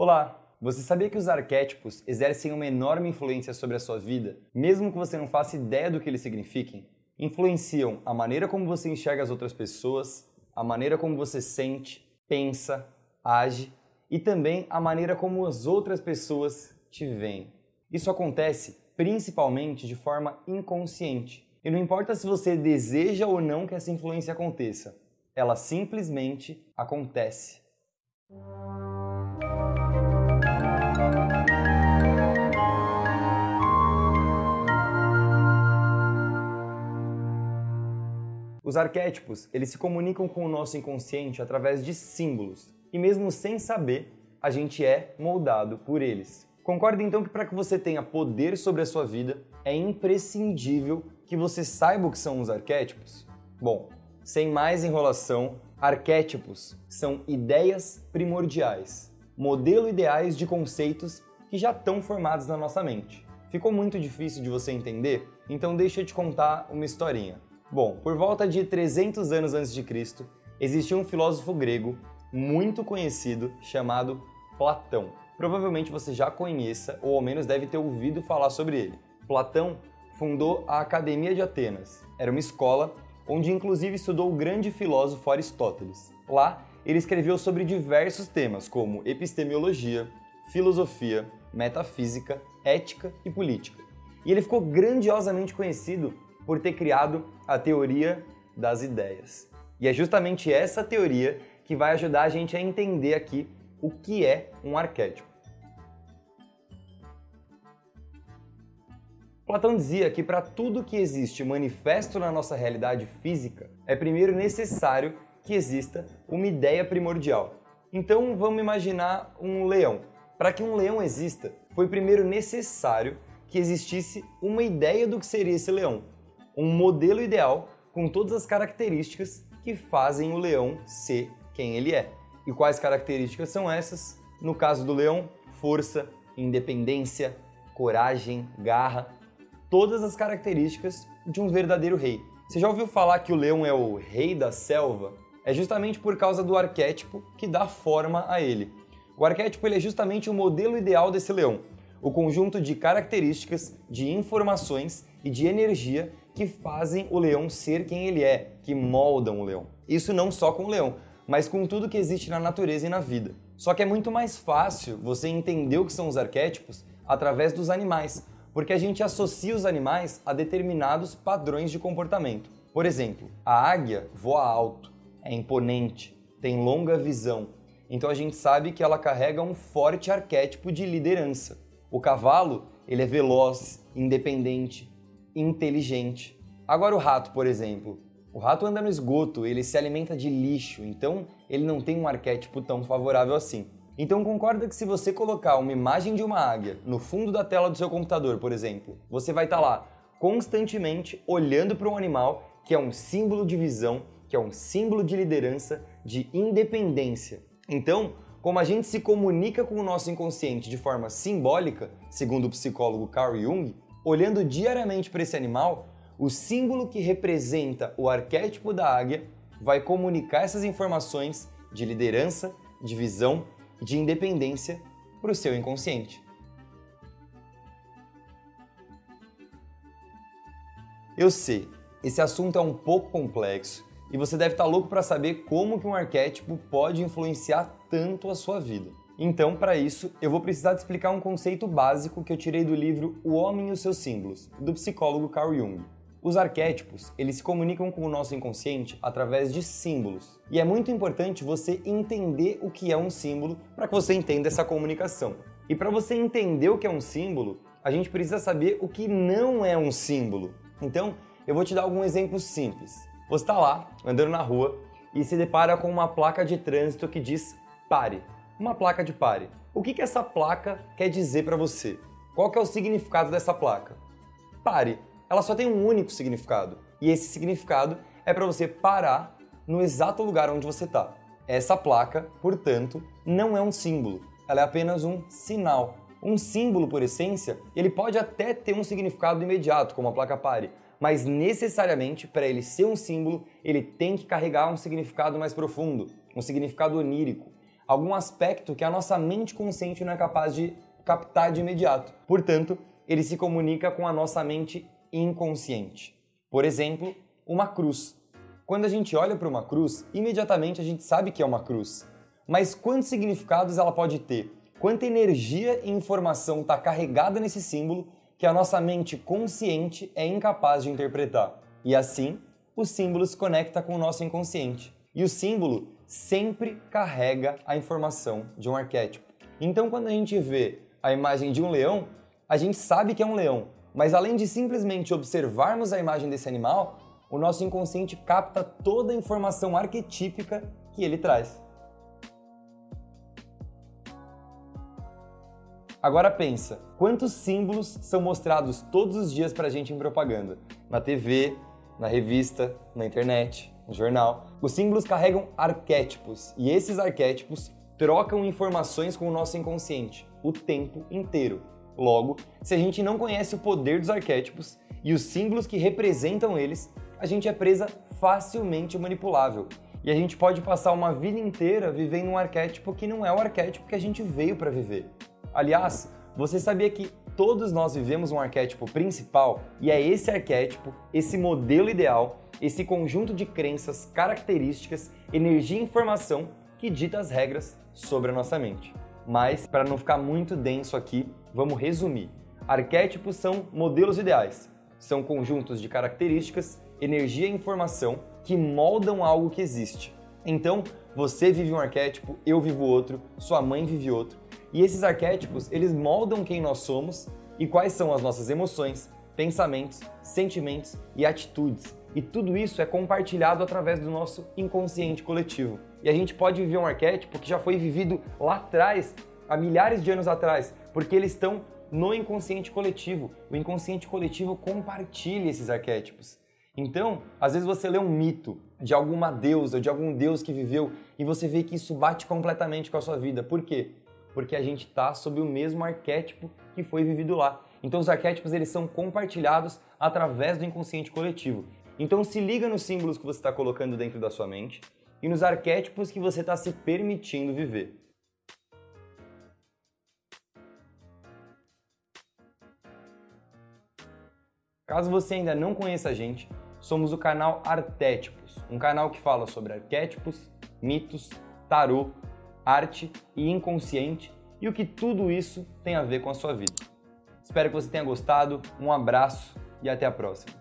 Olá! Você sabia que os arquétipos exercem uma enorme influência sobre a sua vida, mesmo que você não faça ideia do que eles signifiquem? Influenciam a maneira como você enxerga as outras pessoas, a maneira como você sente, pensa, age e também a maneira como as outras pessoas te veem. Isso acontece principalmente de forma inconsciente. E não importa se você deseja ou não que essa influência aconteça, ela simplesmente acontece. Os arquétipos, eles se comunicam com o nosso inconsciente através de símbolos, e mesmo sem saber, a gente é moldado por eles. Concorda então que para que você tenha poder sobre a sua vida, é imprescindível que você saiba o que são os arquétipos? Bom, sem mais enrolação, arquétipos são ideias primordiais, modelo ideais de conceitos que já estão formados na nossa mente. Ficou muito difícil de você entender? Então deixa eu te contar uma historinha. Bom, por volta de 300 anos antes de Cristo, existia um filósofo grego muito conhecido chamado Platão. Provavelmente você já conheça ou ao menos deve ter ouvido falar sobre ele. Platão fundou a Academia de Atenas. Era uma escola onde inclusive estudou o grande filósofo Aristóteles. Lá, ele escreveu sobre diversos temas como epistemologia, filosofia, metafísica, ética e política. E ele ficou grandiosamente conhecido por ter criado a teoria das ideias. E é justamente essa teoria que vai ajudar a gente a entender aqui o que é um arquétipo. Platão dizia que para tudo que existe manifesto na nossa realidade física, é primeiro necessário que exista uma ideia primordial. Então vamos imaginar um leão. Para que um leão exista, foi primeiro necessário que existisse uma ideia do que seria esse leão um modelo ideal com todas as características que fazem o leão ser quem ele é. E quais características são essas? No caso do leão, força, independência, coragem, garra, todas as características de um verdadeiro rei. Você já ouviu falar que o leão é o rei da selva? É justamente por causa do arquétipo que dá forma a ele. O arquétipo ele é justamente o modelo ideal desse leão, o conjunto de características, de informações e de energia que fazem o leão ser quem ele é, que moldam o leão. Isso não só com o leão, mas com tudo que existe na natureza e na vida. Só que é muito mais fácil você entender o que são os arquétipos através dos animais, porque a gente associa os animais a determinados padrões de comportamento. Por exemplo, a águia voa alto, é imponente, tem longa visão, então a gente sabe que ela carrega um forte arquétipo de liderança. O cavalo, ele é veloz, independente, inteligente. Agora o rato, por exemplo. O rato anda no esgoto, ele se alimenta de lixo, então ele não tem um arquétipo tão favorável assim. Então concorda que se você colocar uma imagem de uma águia no fundo da tela do seu computador, por exemplo, você vai estar tá lá constantemente olhando para um animal que é um símbolo de visão, que é um símbolo de liderança, de independência. Então, como a gente se comunica com o nosso inconsciente de forma simbólica, segundo o psicólogo Carl Jung, olhando diariamente para esse animal, o símbolo que representa o arquétipo da águia vai comunicar essas informações de liderança, de visão de independência para o seu inconsciente. Eu sei, esse assunto é um pouco complexo e você deve estar louco para saber como que um arquétipo pode influenciar tanto a sua vida. Então, para isso, eu vou precisar te explicar um conceito básico que eu tirei do livro O Homem e os seus Símbolos, do psicólogo Carl Jung. Os arquétipos, eles se comunicam com o nosso inconsciente através de símbolos. E é muito importante você entender o que é um símbolo para que você entenda essa comunicação. E para você entender o que é um símbolo, a gente precisa saber o que não é um símbolo. Então, eu vou te dar algum exemplo simples. Você está lá, andando na rua, e se depara com uma placa de trânsito que diz pare uma placa de pare. O que, que essa placa quer dizer para você? Qual que é o significado dessa placa? Pare. Ela só tem um único significado. E esse significado é para você parar no exato lugar onde você está. Essa placa, portanto, não é um símbolo. Ela é apenas um sinal. Um símbolo, por essência, ele pode até ter um significado imediato, como a placa pare, mas necessariamente, para ele ser um símbolo, ele tem que carregar um significado mais profundo, um significado onírico, algum aspecto que a nossa mente consciente não é capaz de captar de imediato. Portanto, ele se comunica com a nossa mente inconsciente. Por exemplo, uma cruz. Quando a gente olha para uma cruz, imediatamente a gente sabe que é uma cruz. Mas quantos significados ela pode ter? Quanta energia e informação está carregada nesse símbolo que a nossa mente consciente é incapaz de interpretar? E assim, o símbolo se conecta com o nosso inconsciente. E o símbolo sempre carrega a informação de um arquétipo. Então, quando a gente vê a imagem de um leão, a gente sabe que é um leão, mas além de simplesmente observarmos a imagem desse animal, o nosso inconsciente capta toda a informação arquetípica que ele traz. Agora pensa, quantos símbolos são mostrados todos os dias pra gente em propaganda? Na TV, na revista, na internet, jornal. Os símbolos carregam arquétipos e esses arquétipos trocam informações com o nosso inconsciente o tempo inteiro. Logo, se a gente não conhece o poder dos arquétipos e os símbolos que representam eles, a gente é presa facilmente manipulável. E a gente pode passar uma vida inteira vivendo um arquétipo que não é o arquétipo que a gente veio para viver. Aliás, você sabia que todos nós vivemos um arquétipo principal e é esse arquétipo, esse modelo ideal, esse conjunto de crenças, características, energia e informação que dita as regras sobre a nossa mente. Mas, para não ficar muito denso aqui, vamos resumir. Arquétipos são modelos ideais. São conjuntos de características, energia e informação que moldam algo que existe. Então, você vive um arquétipo, eu vivo outro, sua mãe vive outro. E esses arquétipos, eles moldam quem nós somos e quais são as nossas emoções, pensamentos, sentimentos e atitudes. E tudo isso é compartilhado através do nosso inconsciente coletivo. E a gente pode viver um arquétipo que já foi vivido lá atrás, há milhares de anos atrás, porque eles estão no inconsciente coletivo. O inconsciente coletivo compartilha esses arquétipos. Então, às vezes você lê um mito de alguma deusa, de algum deus que viveu, e você vê que isso bate completamente com a sua vida. Por quê? Porque a gente está sob o mesmo arquétipo que foi vivido lá. Então os arquétipos eles são compartilhados através do inconsciente coletivo. Então se liga nos símbolos que você está colocando dentro da sua mente e nos arquétipos que você está se permitindo viver. Caso você ainda não conheça a gente, somos o canal Artétipos, um canal que fala sobre arquétipos, mitos, tarô, arte e inconsciente e o que tudo isso tem a ver com a sua vida. Espero que você tenha gostado, um abraço e até a próxima.